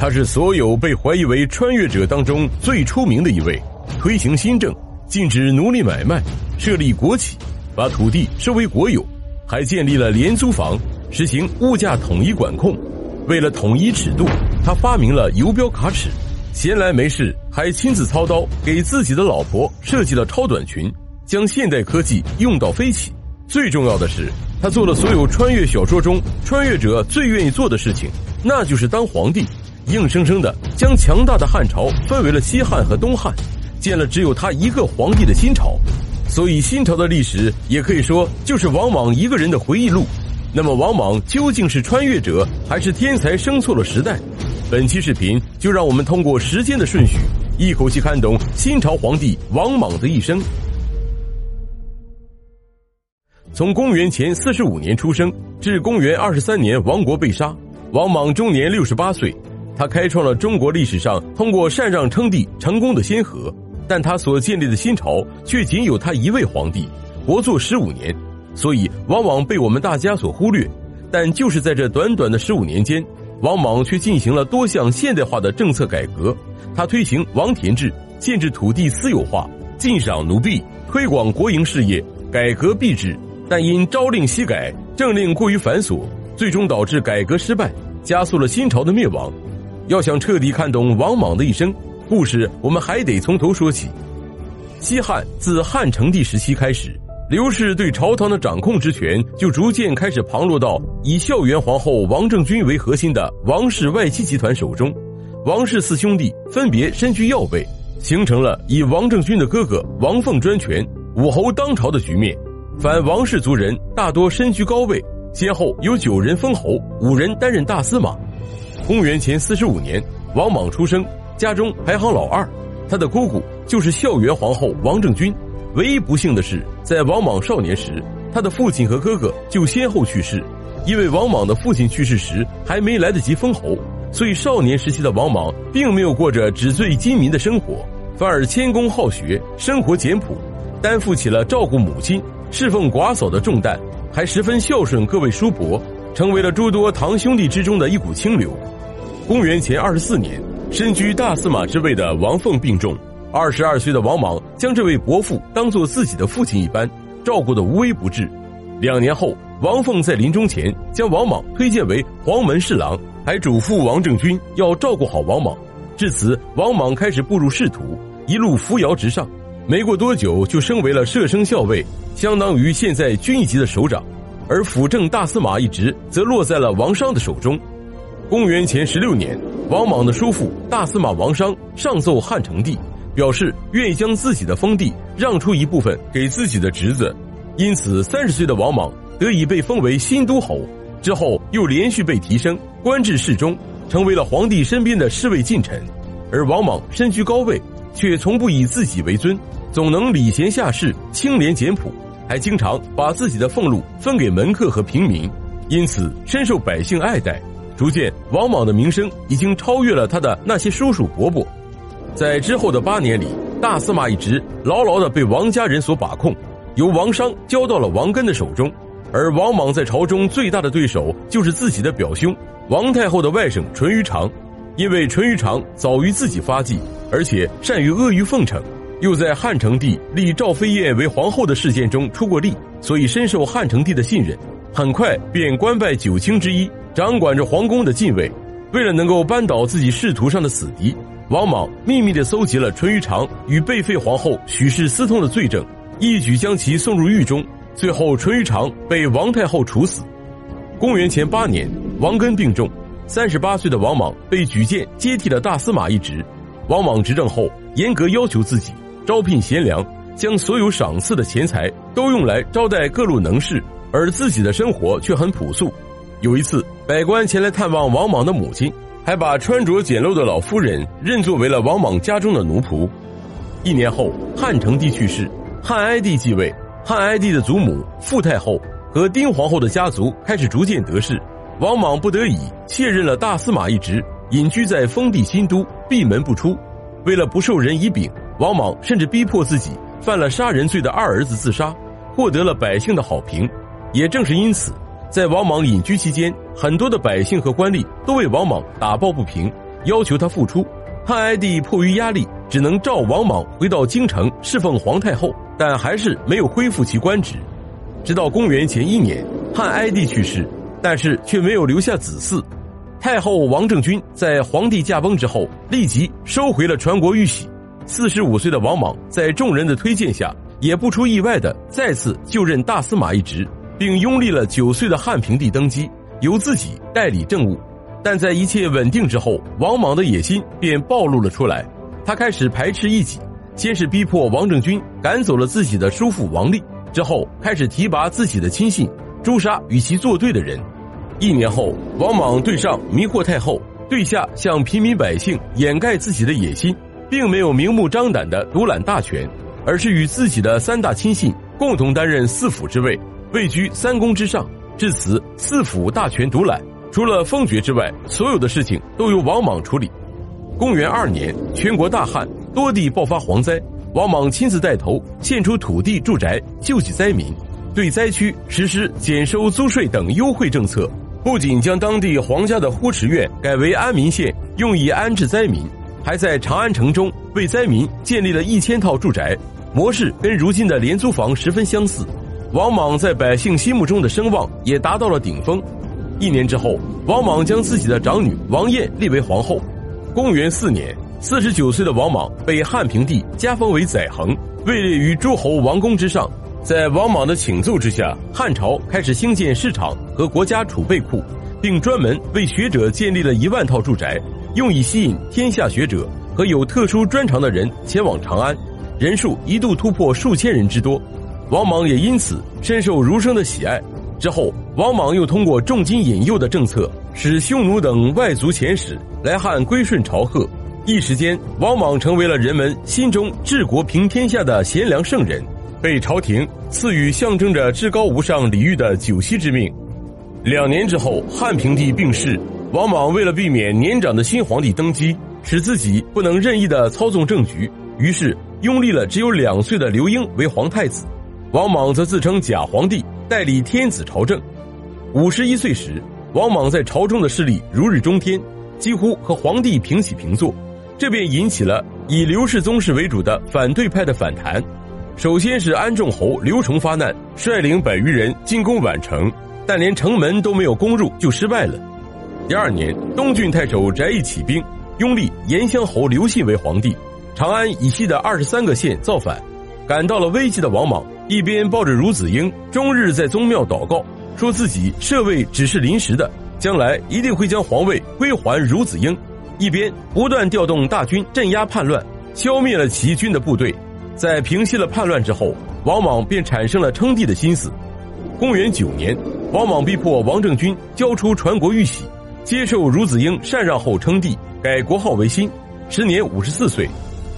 他是所有被怀疑为穿越者当中最出名的一位，推行新政，禁止奴隶买卖，设立国企，把土地收为国有，还建立了廉租房，实行物价统一管控。为了统一尺度，他发明了游标卡尺。闲来没事，还亲自操刀给自己的老婆设计了超短裙，将现代科技用到飞起。最重要的是，他做了所有穿越小说中穿越者最愿意做的事情，那就是当皇帝，硬生生的将强大的汉朝分为了西汉和东汉，建了只有他一个皇帝的新朝。所以，新朝的历史也可以说就是王莽一个人的回忆录。那么，王莽究竟是穿越者，还是天才生错了时代？本期视频就让我们通过时间的顺序，一口气看懂新朝皇帝王莽的一生。从公元前四十五年出生至公元二十三年亡国被杀，王莽终年六十八岁。他开创了中国历史上通过禅让称帝成功的先河，但他所建立的新朝却仅有他一位皇帝，活做十五年，所以往往被我们大家所忽略。但就是在这短短的十五年间。王莽却进行了多项现代化的政策改革，他推行王田制，限制土地私有化，禁赏奴婢，推广国营事业，改革币制。但因朝令夕改，政令过于繁琐，最终导致改革失败，加速了新朝的灭亡。要想彻底看懂王莽的一生故事，我们还得从头说起。西汉自汉成帝时期开始。刘氏对朝堂的掌控之权，就逐渐开始旁落到以孝元皇后王政君为核心的王氏外戚集团手中。王氏四兄弟分别身居要位，形成了以王政君的哥哥王凤专权、武侯当朝的局面。反王氏族人大多身居高位，先后有九人封侯，五人担任大司马。公元前四十五年，王莽出生，家中排行老二，他的姑姑就是孝元皇后王政君。唯一不幸的是，在王莽少年时，他的父亲和哥哥就先后去世。因为王莽的父亲去世时还没来得及封侯，所以少年时期的王莽并没有过着纸醉金迷的生活，反而谦恭好学，生活简朴，担负起了照顾母亲、侍奉寡嫂的重担，还十分孝顺各位叔伯，成为了诸多堂兄弟之中的一股清流。公元前二十四年，身居大司马之位的王凤病重。二十二岁的王莽将这位伯父当做自己的父亲一般照顾得无微不至。两年后，王凤在临终前将王莽推荐为黄门侍郎，还嘱咐王政君要照顾好王莽。至此，王莽开始步入仕途，一路扶摇直上。没过多久，就升为了摄生校尉，相当于现在军一级的首长。而辅政大司马一职则落在了王商的手中。公元前十六年，王莽的叔父大司马王商上奏汉成帝。表示愿意将自己的封地让出一部分给自己的侄子，因此三十岁的王莽得以被封为新都侯。之后又连续被提升，官至侍中，成为了皇帝身边的侍卫近臣。而王莽身居高位，却从不以自己为尊，总能礼贤下士，清廉简朴，还经常把自己的俸禄分给门客和平民，因此深受百姓爱戴。逐渐，王莽的名声已经超越了他的那些叔叔伯伯。在之后的八年里，大司马一职牢牢的被王家人所把控，由王商交到了王根的手中。而王莽在朝中最大的对手就是自己的表兄王太后的外甥淳于长，因为淳于长早于自己发迹，而且善于阿谀奉承，又在汉成帝立赵飞燕为皇后的事件中出过力，所以深受汉成帝的信任。很快便官拜九卿之一，掌管着皇宫的禁卫。为了能够扳倒自己仕途上的死敌。王莽秘密的搜集了淳于长与被废皇后许氏私通的罪证，一举将其送入狱中。最后，淳于长被王太后处死。公元前八年，王根病重，三十八岁的王莽被举荐接替了大司马一职。王莽执政后，严格要求自己招聘贤良，将所有赏赐的钱财都用来招待各路能士，而自己的生活却很朴素。有一次，百官前来探望王莽的母亲。还把穿着简陋的老夫人认作为了王莽家中的奴仆。一年后，汉成帝去世，汉哀帝继位。汉哀帝的祖母傅太后和丁皇后的家族开始逐渐得势。王莽不得已卸任了大司马一职，隐居在封地新都，闭门不出。为了不受人以柄，王莽甚至逼迫自己犯了杀人罪的二儿子自杀，获得了百姓的好评。也正是因此。在王莽隐居期间，很多的百姓和官吏都为王莽打抱不平，要求他复出。汉哀帝迫于压力，只能召王莽回到京城侍奉皇太后，但还是没有恢复其官职。直到公元前一年，汉哀帝去世，但是却没有留下子嗣。太后王政君在皇帝驾崩之后，立即收回了传国玉玺。四十五岁的王莽在众人的推荐下，也不出意外的再次就任大司马一职，并拥立了九岁的汉平帝登基，由自己代理政务。但在一切稳定之后，王莽的野心便暴露了出来。他开始排斥异己，先是逼迫王政君赶走了自己的叔父王立，之后开始提拔自己的亲信，诛杀与其作对的人。一年后，王莽对上迷惑太后，对下向平民百姓掩盖自己的野心。并没有明目张胆的独揽大权，而是与自己的三大亲信共同担任四辅之位，位居三公之上。至此，四府大权独揽，除了封爵之外，所有的事情都由王莽处理。公元二年，全国大旱，多地爆发蝗灾，王莽亲自带头献出土地、住宅救济灾民，对灾区实施减收租税等优惠政策，不仅将当地皇家的呼池院改为安民县，用以安置灾民。还在长安城中为灾民建立了一千套住宅，模式跟如今的廉租房十分相似。王莽在百姓心目中的声望也达到了顶峰。一年之后，王莽将自己的长女王燕立为皇后。公元四年，四十九岁的王莽被汉平帝加封为载衡，位列于诸侯王公之上。在王莽的请奏之下，汉朝开始兴建市场和国家储备库，并专门为学者建立了一万套住宅。用以吸引天下学者和有特殊专长的人前往长安，人数一度突破数千人之多。王莽也因此深受儒生的喜爱。之后，王莽又通过重金引诱的政策，使匈奴等外族遣使来汉归顺朝贺。一时间，王莽成为了人们心中治国平天下的贤良圣人，被朝廷赐予象征着至高无上礼遇的九锡之命。两年之后，汉平帝病逝。王莽为了避免年长的新皇帝登基，使自己不能任意的操纵政局，于是拥立了只有两岁的刘英为皇太子。王莽则自称假皇帝，代理天子朝政。五十一岁时，王莽在朝中的势力如日中天，几乎和皇帝平起平坐，这便引起了以刘氏宗室为主的反对派的反弹。首先是安众侯刘崇发难，率领百余人进攻宛城，但连城门都没有攻入就失败了。第二年，东郡太守翟义起兵，拥立延乡侯刘信为皇帝。长安以西的二十三个县造反，感到了危机的王莽，一边抱着孺子婴，终日在宗庙祷告，说自己设位只是临时的，将来一定会将皇位归还孺子婴；一边不断调动大军镇压叛乱，消灭了起义军的部队。在平息了叛乱之后，王莽便产生了称帝的心思。公元九年，王莽逼迫王政君交出传国玉玺。接受孺子婴禅让后称帝，改国号为新，时年五十四岁。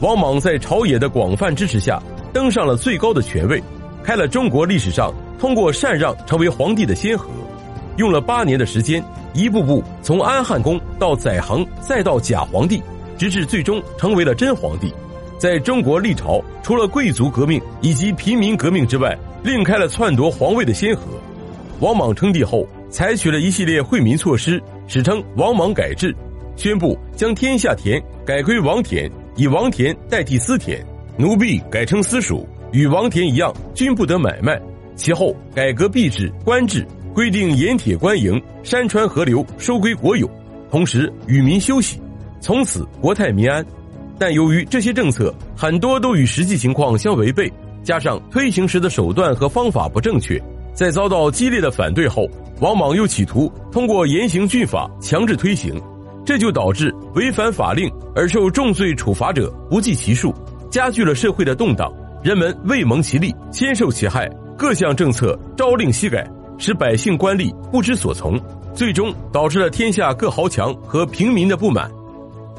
王莽在朝野的广泛支持下，登上了最高的权位，开了中国历史上通过禅让成为皇帝的先河。用了八年的时间，一步步从安汉公到载衡，再到假皇帝，直至最终成为了真皇帝。在中国历朝，除了贵族革命以及平民革命之外，另开了篡夺皇位的先河。王莽称帝后，采取了一系列惠民措施。史称王莽改制，宣布将天下田改归王田，以王田代替私田，奴婢改称私属，与王田一样，均不得买卖。其后改革币制、官制，规定盐铁官营、山川河流收归国有，同时与民休息，从此国泰民安。但由于这些政策很多都与实际情况相违背，加上推行时的手段和方法不正确，在遭到激烈的反对后。王莽又企图通过严刑峻法强制推行，这就导致违反法令而受重罪处罚者不计其数，加剧了社会的动荡。人们未蒙其利，先受其害，各项政策朝令夕改，使百姓官吏不知所从，最终导致了天下各豪强和平民的不满。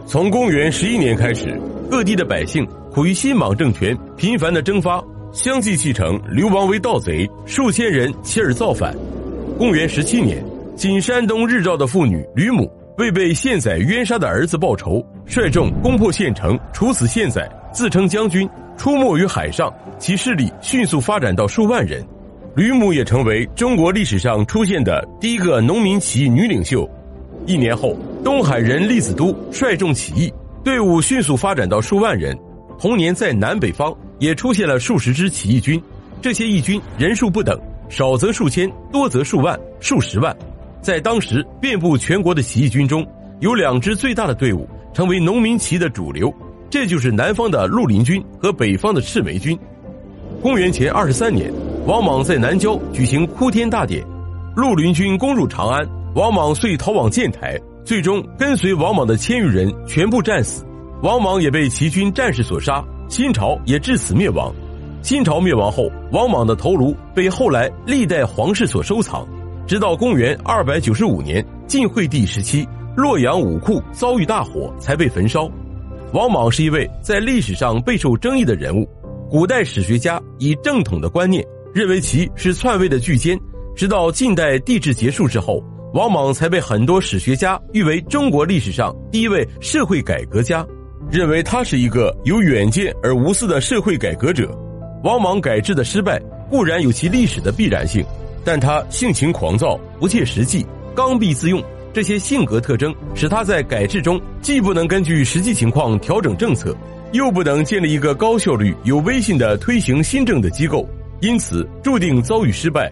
从公元十一年开始，各地的百姓苦于新莽政权频繁的征发，相继继承流亡为盗贼，数千人起而造反。公元十七年，仅山东日照的妇女吕母为被县宰冤杀的儿子报仇，率众攻破县城，处死县宰，自称将军，出没于海上，其势力迅速发展到数万人。吕母也成为中国历史上出现的第一个农民起义女领袖。一年后，东海人栗子都率众起义，队伍迅速发展到数万人。同年，在南北方也出现了数十支起义军，这些义军人数不等，少则数千，多则数万、数十万。在当时遍布全国的起义军中，有两支最大的队伍成为农民起义的主流，这就是南方的绿林军和北方的赤眉军。公元前二十三年，王莽在南郊举行哭天大典，绿林军攻入长安，王莽遂逃往建台，最终跟随王莽的千余人全部战死。王莽也被齐军战士所杀，新朝也至此灭亡。新朝灭亡后，王莽的头颅被后来历代皇室所收藏，直到公元二百九十五年晋惠帝时期，洛阳武库遭遇大火才被焚烧。王莽是一位在历史上备受争议的人物，古代史学家以正统的观念认为其是篡位的巨奸，直到近代帝制结束之后，王莽才被很多史学家誉为中国历史上第一位社会改革家。认为他是一个有远见而无私的社会改革者。王莽改制的失败固然有其历史的必然性，但他性情狂躁、不切实际、刚愎自用，这些性格特征使他在改制中既不能根据实际情况调整政策，又不能建立一个高效率、有威信的推行新政的机构，因此注定遭遇失败。